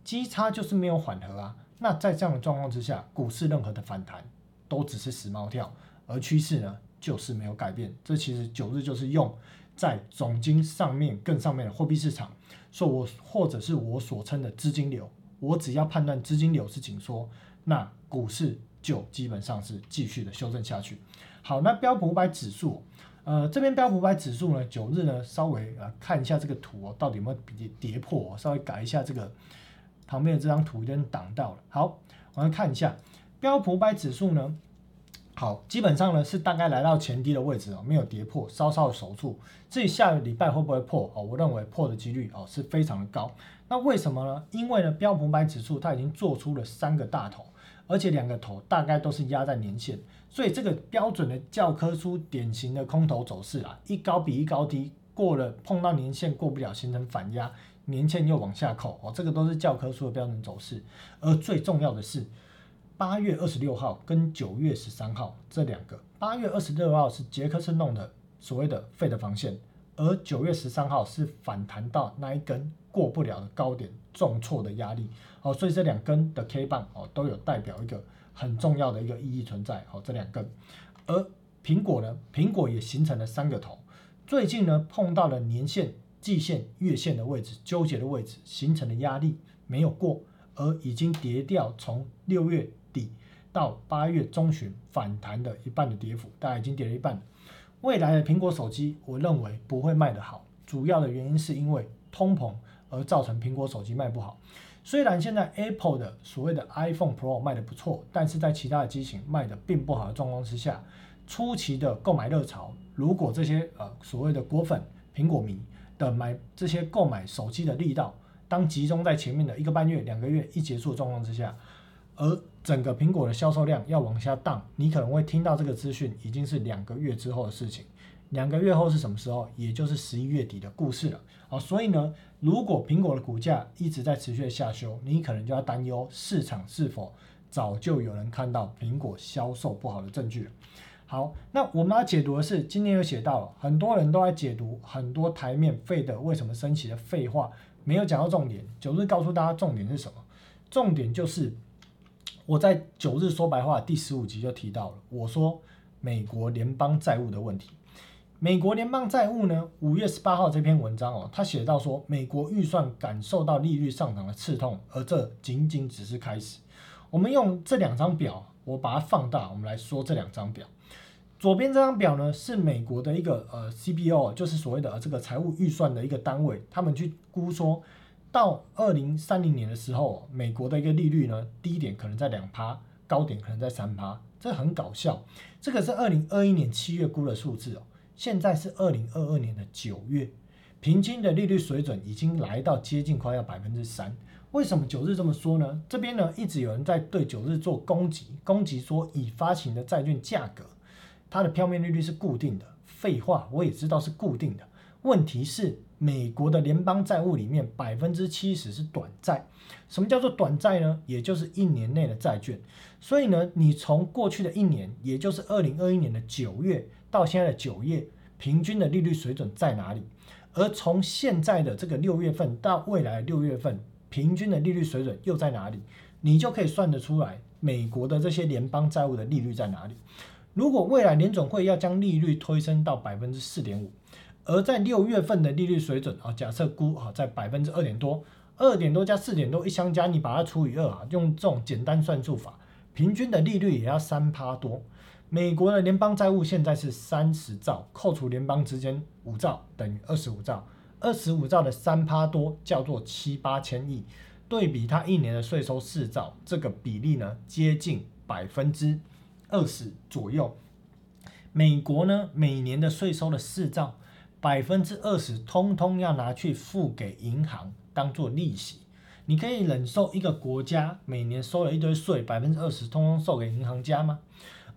基差就是没有缓和啊。那在这样的状况之下，股市任何的反弹都只是死猫跳，而趋势呢就是没有改变。这其实九日就是用在总金上面更上面的货币市场，说我或者是我所称的资金流，我只要判断资金流是紧缩，那股市就基本上是继续的修正下去。好，那标普五百指数。呃，这边标普百指数呢，九日呢，稍微呃看一下这个图哦，到底有没有跌跌破？稍微改一下这个旁边的这张图，有点挡到了。好，我们看一下标普百指数呢，好，基本上呢是大概来到前低的位置哦，没有跌破，稍稍的守住。至于下个礼拜会不会破哦？我认为破的几率哦是非常的高。那为什么呢？因为呢标普百指数它已经做出了三个大头，而且两个头大概都是压在年线。所以这个标准的教科书典型的空头走势啊，一高比一高低，过了碰到年线过不了，形成反压，年线又往下扣哦，这个都是教科书的标准走势。而最重要的是，八月二十六号跟九月十三号这两个，八月二十六号是杰克森弄的所谓的废的防线，而九月十三号是反弹到那一根过不了的高点，重挫的压力哦，所以这两根的 K 棒哦都有代表一个。很重要的一个意义存在，好，这两根，而苹果呢，苹果也形成了三个头，最近呢碰到了年线、季线、月线的位置纠结的位置，形成的压力没有过，而已经跌掉，从六月底到八月中旬反弹的一半的跌幅，大概已经跌了一半。未来的苹果手机，我认为不会卖得好，主要的原因是因为通膨而造成苹果手机卖不好。虽然现在 Apple 的所谓的 iPhone Pro 卖的不错，但是在其他的机型卖的并不好的状况之下，初期的购买热潮，如果这些呃所谓的果粉苹果迷的买这些购买手机的力道，当集中在前面的一个半月、两个月一结束的状况之下，而整个苹果的销售量要往下荡，你可能会听到这个资讯已经是两个月之后的事情。两个月后是什么时候？也就是十一月底的故事了。好，所以呢，如果苹果的股价一直在持续的下修，你可能就要担忧市场是否早就有人看到苹果销售不好的证据。好，那我们要解读的是，今天有写到，很多人都在解读很多台面废的为什么升起的废话，没有讲到重点。九日告诉大家重点是什么？重点就是我在九日说白话第十五集就提到了，我说美国联邦债务的问题。美国联邦债务呢？五月十八号这篇文章哦，他写到说，美国预算感受到利率上涨的刺痛，而这仅仅只是开始。我们用这两张表，我把它放大，我们来说这两张表。左边这张表呢，是美国的一个呃 CBO，就是所谓的这个财务预算的一个单位，他们去估说，到二零三零年的时候，美国的一个利率呢，低点可能在两趴，高点可能在三趴，这很搞笑。这个是二零二一年七月估的数字哦。现在是二零二二年的九月，平均的利率水准已经来到接近快要百分之三。为什么九日这么说呢？这边呢一直有人在对九日做攻击，攻击说已发行的债券价格，它的票面利率是固定的。废话，我也知道是固定的。问题是美国的联邦债务里面百分之七十是短债。什么叫做短债呢？也就是一年内的债券。所以呢，你从过去的一年，也就是二零二一年的九月。到现在的九月，平均的利率水准在哪里？而从现在的这个六月份到未来六月份，平均的利率水准又在哪里？你就可以算得出来，美国的这些联邦债务的利率在哪里？如果未来联总会要将利率推升到百分之四点五，而在六月份的利率水准啊，假设估啊在百分之二点多，二点多加四点多一相加，你把它除以二啊，用这种简单算术法，平均的利率也要三趴多。美国的联邦债务现在是三十兆，扣除联邦之间五兆，等于二十五兆。二十五兆的三趴多叫做七八千亿，对比它一年的税收四兆，这个比例呢接近百分之二十左右。美国呢每年的税收的四兆，百分之二十通通要拿去付给银行当做利息。你可以忍受一个国家每年收了一堆税，百分之二十通通送给银行家吗？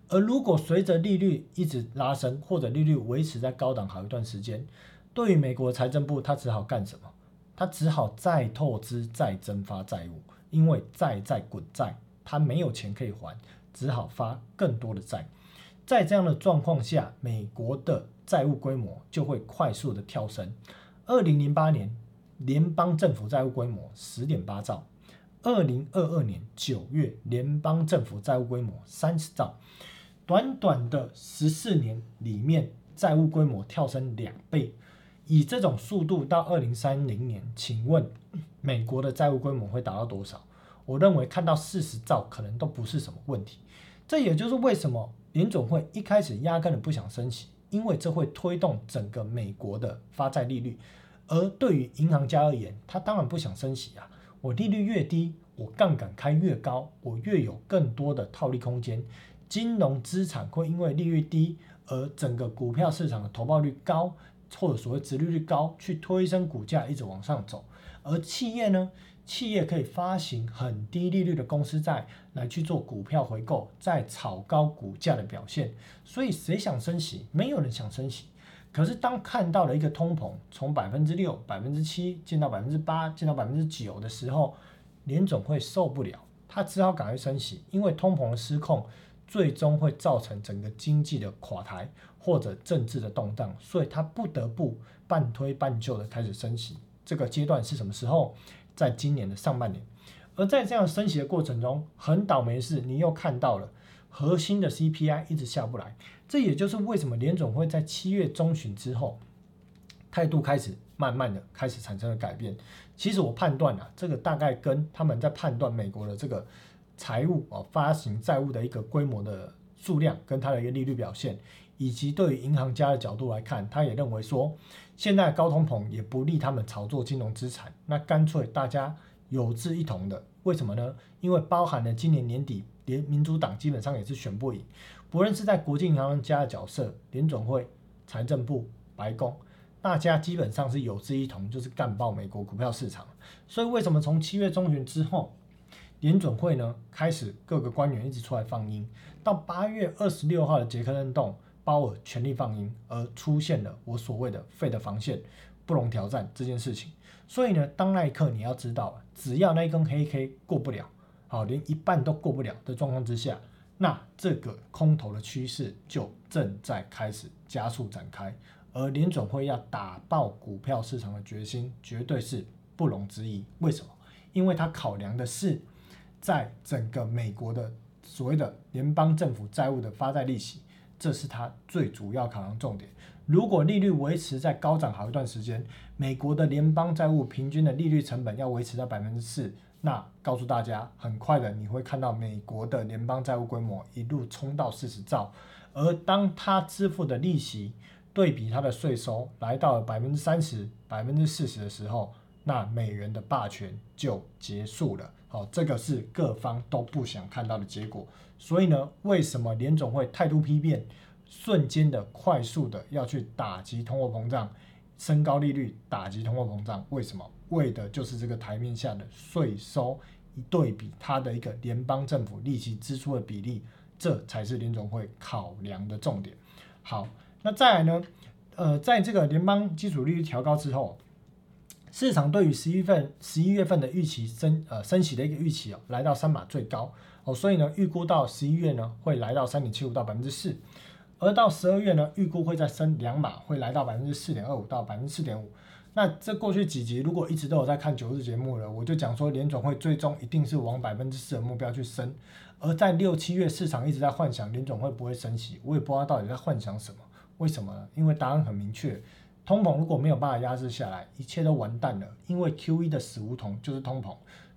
而如果随着利率一直拉升，或者利率维持在高档好一段时间，对于美国财政部，他只好干什么？他只好再透支、再增发债务，因为债在滚债，他没有钱可以还，只好发更多的债。在这样的状况下，美国的债务规模就会快速的跳升。二零零八年，联邦政府债务规模十点八兆；二零二二年九月，联邦政府债务规模三十兆。短短的十四年里面，债务规模跳升两倍，以这种速度到二零三零年，请问美国的债务规模会达到多少？我认为看到四十兆可能都不是什么问题。这也就是为什么联总会一开始压根的不想升息，因为这会推动整个美国的发债利率。而对于银行家而言，他当然不想升息啊！我利率越低，我杠杆开越高，我越有更多的套利空间。金融资产会因为利率低，而整个股票市场的投报率高，或者所谓殖利率高，去推升股价一直往上走。而企业呢，企业可以发行很低利率的公司债来去做股票回购，再炒高股价的表现。所以谁想升息？没有人想升息。可是当看到了一个通膨从百分之六、百分之七进到百分之八，进到百分之九的时候，联总会受不了，他只好赶快升息，因为通膨的失控。最终会造成整个经济的垮台或者政治的动荡，所以他不得不半推半就的开始升息。这个阶段是什么时候？在今年的上半年。而在这样升息的过程中，很倒霉的是，你又看到了核心的 CPI 一直下不来。这也就是为什么联总会在七月中旬之后，态度开始慢慢的开始产生了改变。其实我判断啊，这个大概跟他们在判断美国的这个。财务啊，发行债务的一个规模的数量，跟它的一个利率表现，以及对于银行家的角度来看，他也认为说，现在高通膨也不利他们炒作金融资产，那干脆大家有志一同的，为什么呢？因为包含了今年年底，连民主党基本上也是选不赢，不论是在国际银行家的角色，联总会、财政部、白宫，大家基本上是有志一同，就是干爆美国股票市场。所以为什么从七月中旬之后？联准会呢，开始各个官员一直出来放音，到八月二十六号的杰克认动，鲍尔全力放音，而出现了我所谓的废的防线不容挑战这件事情。所以呢，当那一刻你要知道，只要那一根黑 K 过不了，好，连一半都过不了的状况之下，那这个空头的趋势就正在开始加速展开，而联准会要打爆股票市场的决心绝对是不容置疑。为什么？因为他考量的是。在整个美国的所谓的联邦政府债务的发债利息，这是它最主要考量重点。如果利率维持在高涨好一段时间，美国的联邦债务平均的利率成本要维持在百分之四，那告诉大家，很快的你会看到美国的联邦债务规模一路冲到四十兆，而当它支付的利息对比它的税收来到了百分之三十、百分之四十的时候，那美元的霸权就结束了。好，这个是各方都不想看到的结果。所以呢，为什么联总会态度批变？瞬间的、快速的要去打击通货膨胀，升高利率打击通货膨胀，为什么？为的就是这个台面下的税收一对比它的一个联邦政府利息支出的比例，这才是联总会考量的重点。好，那再来呢？呃，在这个联邦基础利率调高之后，市场对于十一份、十一月份的预期升呃升息的一个预期哦，来到三码最高哦，所以呢，预估到十一月呢会来到三点七五到百分之四。而到十二月呢，预估会再升两码，会来到百分之四点二五到百分之四点五。那这过去几集如果一直都有在看九日节目了，我就讲说联总会最终一定是往百分之四的目标去升。而在六七月市场一直在幻想联总会不会升息，我也不知道到底在幻想什么。为什么呢？因为答案很明确，通膨如果没有办法压制下来，一切都完蛋了。因为 Q E 的死胡同就是通膨，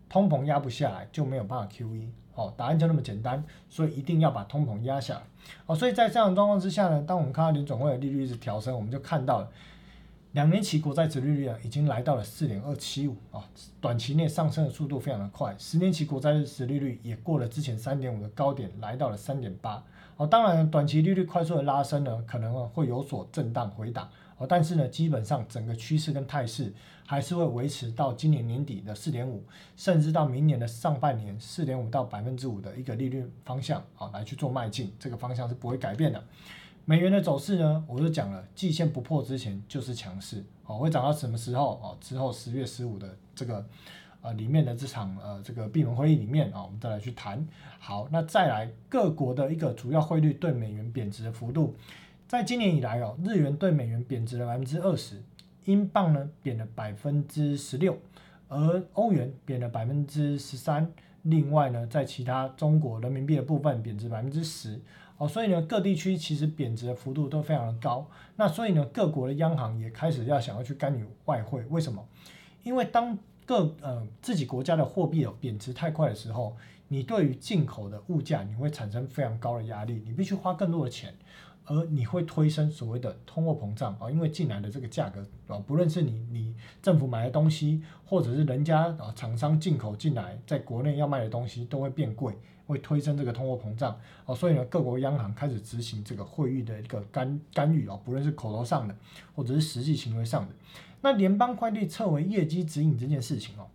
通膨压不下来就没有办法 Q E。哦，答案就那么简单，所以一定要把通膨压下来。哦，所以在这样的状况之下呢，当我们看到联总会的利率一直调升，我们就看到两年期国债殖利率啊，已经来到了四点二七五啊，短期内上升的速度非常的快。十年期国债殖利率也过了之前三点五的高点，来到了三点八。哦，当然短期利率快速的拉升呢，可能会有所震荡回档。但是呢，基本上整个趋势跟态势还是会维持到今年年底的四点五，甚至到明年的上半年四点五到百分之五的一个利率方向啊，来去做迈进，这个方向是不会改变的。美元的走势呢，我就讲了，季线不破之前就是强势，哦，会涨到什么时候？哦，之后十月十五的这个呃里面的这场呃这个闭门会议里面啊，我们再来去谈。好，那再来各国的一个主要汇率对美元贬值的幅度。在今年以来哦，日元对美元贬值了百分之二十，英镑呢贬了百分之十六，而欧元贬了百分之十三。另外呢，在其他中国人民币的部分贬值百分之十。哦，所以呢，各地区其实贬值的幅度都非常的高。那所以呢，各国的央行也开始要想要去干预外汇。为什么？因为当各呃自己国家的货币哦贬值太快的时候，你对于进口的物价你会产生非常高的压力，你必须花更多的钱。而你会推升所谓的通货膨胀啊，因为进来的这个价格啊，不论是你你政府买的东西，或者是人家啊厂商进口进来，在国内要卖的东西都会变贵，会推升这个通货膨胀哦。所以呢，各国央行开始执行这个汇率的一个干干预哦，不论是口头上的，或者是实际行为上的。那联邦快递撤回业绩指引这件事情哦，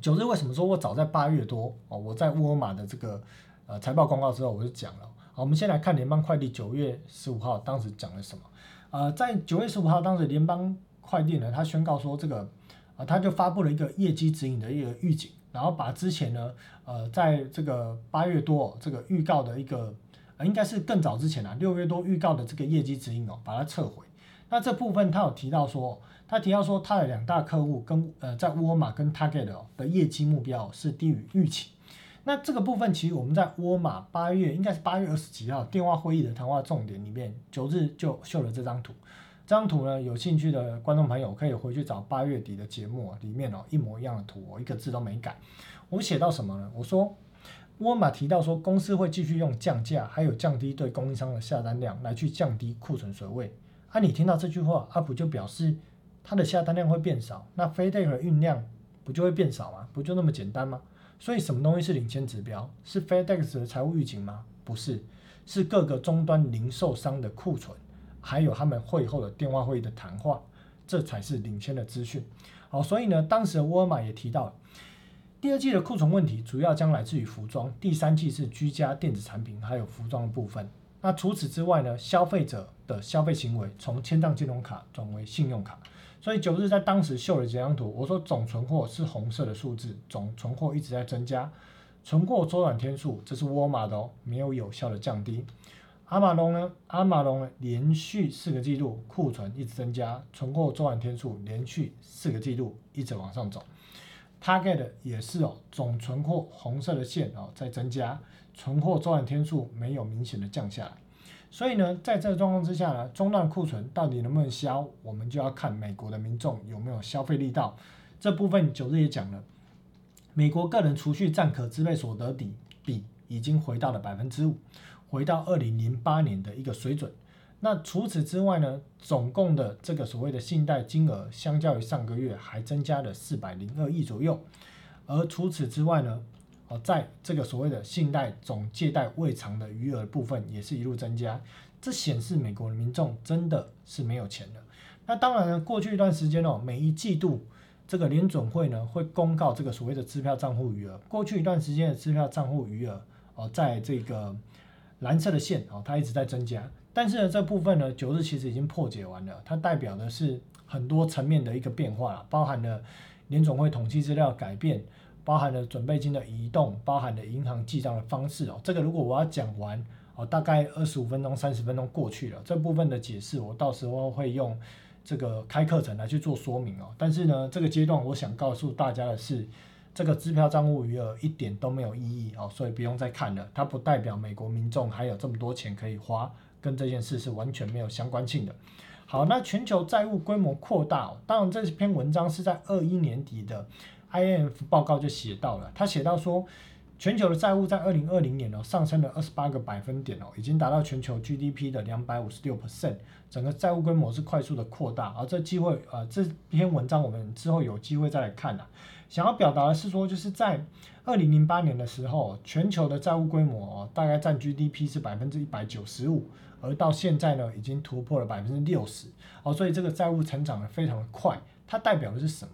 九日为什么说我早在八月多哦，我在沃尔玛的这个呃财报公告之后我就讲了。好，我们先来看联邦快递九月十五号当时讲了什么？呃，在九月十五号当时，联邦快递呢，他宣告说这个，啊，他就发布了一个业绩指引的一个预警，然后把之前呢，呃，在这个八月多这个预告的一个，呃，应该是更早之前啊，六月多预告的这个业绩指引哦，把它撤回。那这部分他有提到说，他提到说他的两大客户跟呃，在沃尔玛跟 Target 的业绩目标是低于预期。那这个部分其实我们在沃尔玛八月应该是八月二十几号电话会议的谈话重点里面，九日就秀了这张图。这张图呢，有兴趣的观众朋友可以回去找八月底的节目里面哦，一模一样的图，我一个字都没改。我写到什么呢？我说沃尔玛提到说公司会继续用降价，还有降低对供应商的下单量来去降低库存水位。啊，你听到这句话，阿普就表示它的下单量会变少，那 FedEx 的运量不就会变少吗？不就那么简单吗？所以什么东西是领先指标？是 FedEx 的财务预警吗？不是，是各个终端零售商的库存，还有他们会后的电话会议的谈话，这才是领先的资讯。好，所以呢，当时的沃尔玛也提到，第二季的库存问题主要将来自于服装，第三季是居家电子产品还有服装的部分。那除此之外呢，消费者的消费行为从千账金融卡转为信用卡。所以九日在当时秀了这张图，我说总存货是红色的数字，总存货一直在增加，存货周转天数这是沃尔玛的哦，没有有效的降低。阿马龙呢？阿马龙呢？连续四个季度库存一直增加，存货周转天数连续四个季度一直往上走。，Target 也是哦，总存货红色的线哦在增加，存货周转天数没有明显的降下来。所以呢，在这个状况之下呢，中断库存到底能不能消，我们就要看美国的民众有没有消费力道。这部分九日也讲了，美国个人储蓄占可支配所得比比已经回到了百分之五，回到二零零八年的一个水准。那除此之外呢，总共的这个所谓的信贷金额，相较于上个月还增加了四百零二亿左右。而除此之外呢，哦，在这个所谓的信贷总借贷未偿的余额部分也是一路增加，这显示美国民众真的是没有钱了。那当然呢，过去一段时间哦，每一季度这个联准会呢会公告这个所谓的支票账户余额，过去一段时间的支票账户余额哦，在这个蓝色的线哦，它一直在增加。但是呢，这部分呢，九日其实已经破解完了，它代表的是很多层面的一个变化，包含了联总会统计资料改变。包含了准备金的移动，包含了银行记账的方式哦。这个如果我要讲完哦，大概二十五分钟、三十分钟过去了。这部分的解释，我到时候会用这个开课程来去做说明哦。但是呢，这个阶段我想告诉大家的是，这个支票账户余额一点都没有意义哦，所以不用再看了。它不代表美国民众还有这么多钱可以花，跟这件事是完全没有相关性的。好，那全球债务规模扩大，当然这篇文章是在二一年底的。IMF 报告就写到了，他写到说，全球的债务在二零二零年哦上升了二十八个百分点哦，已经达到全球 GDP 的两百五十六 percent，整个债务规模是快速的扩大。而这机会呃这篇文章我们之后有机会再来看啊。想要表达的是说，就是在二零零八年的时候，全球的债务规模哦大概占 GDP 是百分之一百九十五，而到现在呢已经突破了百分之六十哦，所以这个债务成长的非常的快，它代表的是什么？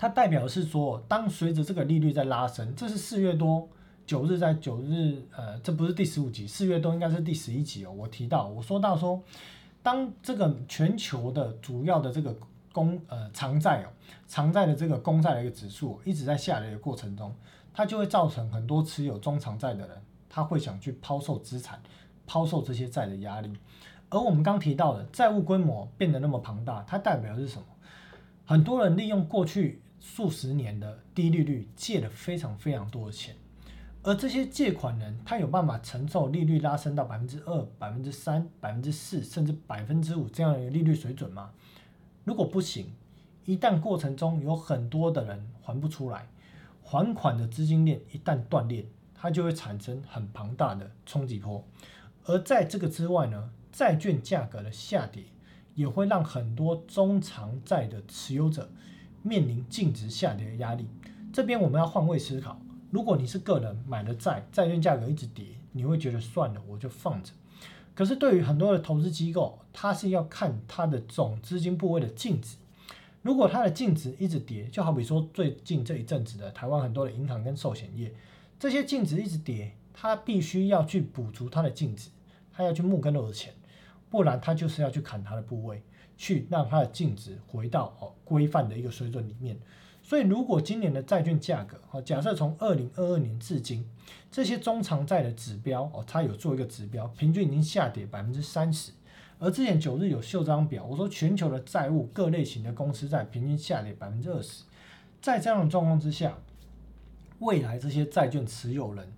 它代表是说，当随着这个利率在拉升，这是四月多九日在九日，呃，这不是第十五集，四月多应该是第十一集哦。我提到，我说到说，当这个全球的主要的这个公呃偿债哦，偿债的这个公债的一个指数一直在下跌的过程中，它就会造成很多持有中长债的人，他会想去抛售资产，抛售这些债的压力。而我们刚提到的债务规模变得那么庞大，它代表的是什么？很多人利用过去。数十年的低利率借了非常非常多的钱，而这些借款人他有办法承受利率拉升到百分之二、百分之三、百分之四，甚至百分之五这样的利率水准吗？如果不行，一旦过程中有很多的人还不出来，还款的资金链一旦断裂，它就会产生很庞大的冲击波。而在这个之外呢，债券价格的下跌也会让很多中长债的持有者。面临净值下跌的压力，这边我们要换位思考。如果你是个人买了债，债券价格一直跌，你会觉得算了，我就放着。可是对于很多的投资机构，它是要看它的总资金部位的净值。如果它的净值一直跌，就好比说最近这一阵子的台湾很多的银行跟寿险业，这些净值一直跌，它必须要去补足它的净值，它要去募更多的钱，不然它就是要去砍它的部位。去让它的净值回到哦规范的一个水准里面，所以如果今年的债券价格哦，假设从二零二二年至今，这些中长债的指标哦，它有做一个指标，平均已经下跌百分之三十，而之前九日有秀张表，我说全球的债务各类型的公司债平均下跌百分之二十，在这样的状况之下，未来这些债券持有人，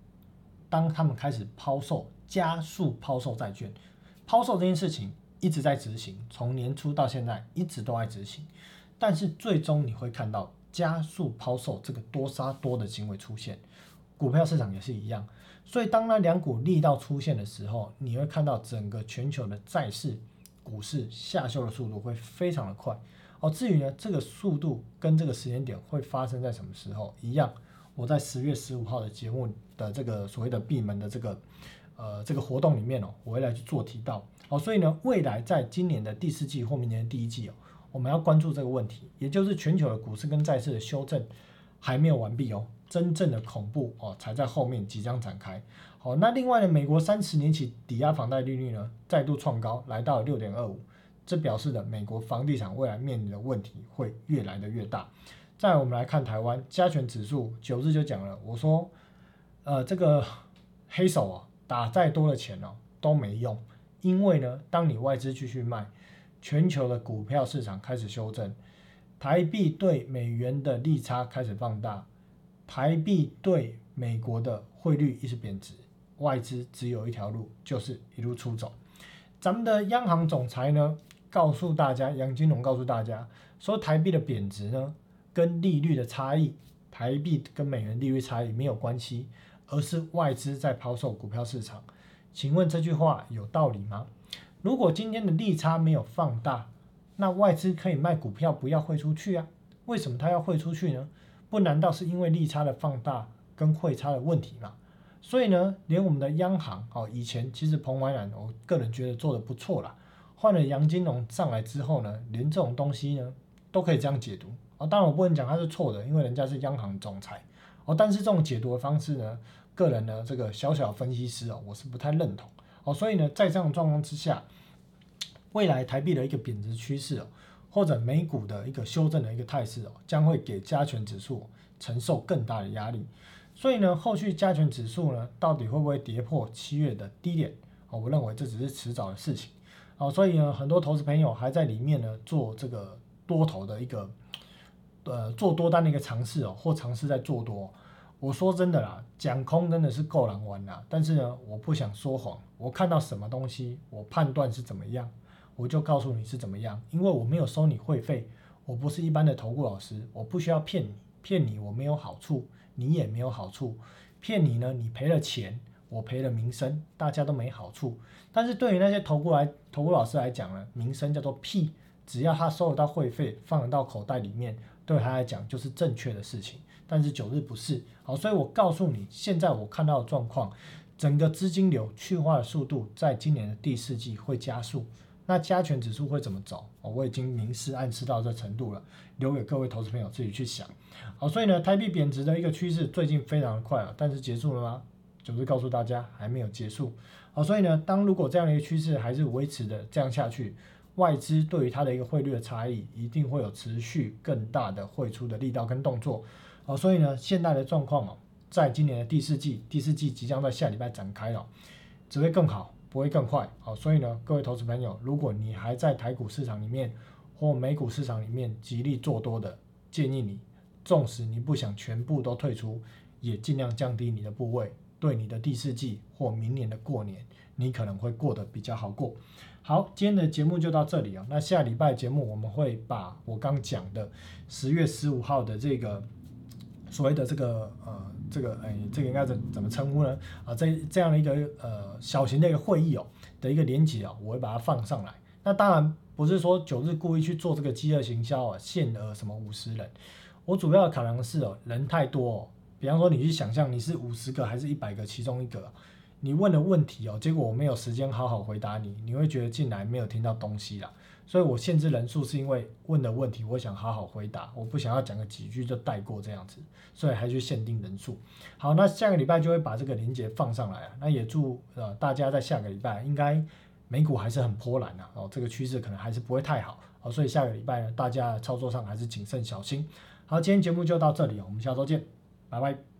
当他们开始抛售，加速抛售债券，抛售这件事情。一直在执行，从年初到现在一直都在执行，但是最终你会看到加速抛售这个多杀多的行为出现，股票市场也是一样，所以当那两股力道出现的时候，你会看到整个全球的债市、股市下修的速度会非常的快。哦，至于呢这个速度跟这个时间点会发生在什么时候一样，我在十月十五号的节目的这个所谓的闭门的这个呃这个活动里面哦，我会来去做提到。哦，所以呢，未来在今年的第四季或明年的第一季哦，我们要关注这个问题，也就是全球的股市跟债市的修正还没有完毕哦，真正的恐怖哦才在后面即将展开。好，那另外呢，美国三十年期抵押房贷利率呢再度创高，来到六点二五，这表示的美国房地产未来面临的问题会越来的越大。再我们来看台湾加权指数，九日就讲了，我说，呃，这个黑手啊，打再多的钱哦都没用。因为呢，当你外资继续卖，全球的股票市场开始修正，台币对美元的利差开始放大，台币对美国的汇率一直贬值，外资只有一条路，就是一路出走。咱们的央行总裁呢，告诉大家，杨金龙告诉大家，说台币的贬值呢，跟利率的差异，台币跟美元利率差异没有关系，而是外资在抛售股票市场。请问这句话有道理吗？如果今天的利差没有放大，那外资可以卖股票，不要汇出去啊？为什么他要汇出去呢？不难道是因为利差的放大跟汇差的问题吗？所以呢，连我们的央行哦，以前其实彭淮南，我个人觉得做的不错啦。换了杨金龙上来之后呢，连这种东西呢都可以这样解读哦。当然我不能讲他是错的，因为人家是央行总裁哦。但是这种解读的方式呢，个人呢这个小小分析师哦，我是不太认同哦。所以呢，在这种状况之下，未来台币的一个贬值趋势哦。或者美股的一个修正的一个态势哦，将会给加权指数承受更大的压力。所以呢，后续加权指数呢，到底会不会跌破七月的低点？哦，我认为这只是迟早的事情。哦，所以呢，很多投资朋友还在里面呢做这个多头的一个呃做多单的一个尝试哦，或尝试在做多。我说真的啦，讲空真的是够难玩啦。但是呢，我不想说谎，我看到什么东西，我判断是怎么样。我就告诉你是怎么样，因为我没有收你会费，我不是一般的投顾老师，我不需要骗你，骗你我没有好处，你也没有好处，骗你呢，你赔了钱，我赔了名声，大家都没好处。但是对于那些投顾来投顾老师来讲呢，名声叫做屁，只要他收得到会费，放得到口袋里面，对他来讲就是正确的事情。但是九日不是，好，所以我告诉你，现在我看到的状况，整个资金流去化的速度，在今年的第四季会加速。那加权指数会怎么走？哦，我已经明示暗示到这程度了，留给各位投资朋友自己去想。好，所以呢，台币贬值的一个趋势最近非常的快啊，但是结束了吗？就是告诉大家还没有结束。好，所以呢，当如果这样的一个趋势还是维持的这样下去，外资对于它的一个汇率的差异，一定会有持续更大的汇出的力道跟动作。好，所以呢，现在的状况哦，在今年的第四季，第四季即将在下礼拜展开了，只会更好。不会更快，好，所以呢，各位投资朋友，如果你还在台股市场里面或美股市场里面极力做多的，建议你，纵使你不想全部都退出，也尽量降低你的部位，对你的第四季或明年的过年，你可能会过得比较好过。好，今天的节目就到这里啊，那下礼拜节目我们会把我刚讲的十月十五号的这个。所谓的这个呃，这个哎，这个应该怎怎么称呼呢？啊，这这样的一个呃小型的一个会议哦的一个连接啊，我会把它放上来。那当然不是说九日故意去做这个饥饿行销啊，限额什么五十人。我主要的考量是哦，人太多哦。比方说你去想象你是五十个还是一百个其中一个，你问的问题哦，结果我没有时间好好回答你，你会觉得进来没有听到东西啦。所以我限制人数是因为问的问题，我想好好回答，我不想要讲个几句就带过这样子，所以还去限定人数。好，那下个礼拜就会把这个链接放上来啊。那也祝呃大家在下个礼拜应该美股还是很波澜啊，哦，这个趋势可能还是不会太好，哦，所以下个礼拜呢，大家操作上还是谨慎小心。好，今天节目就到这里我们下周见，拜拜。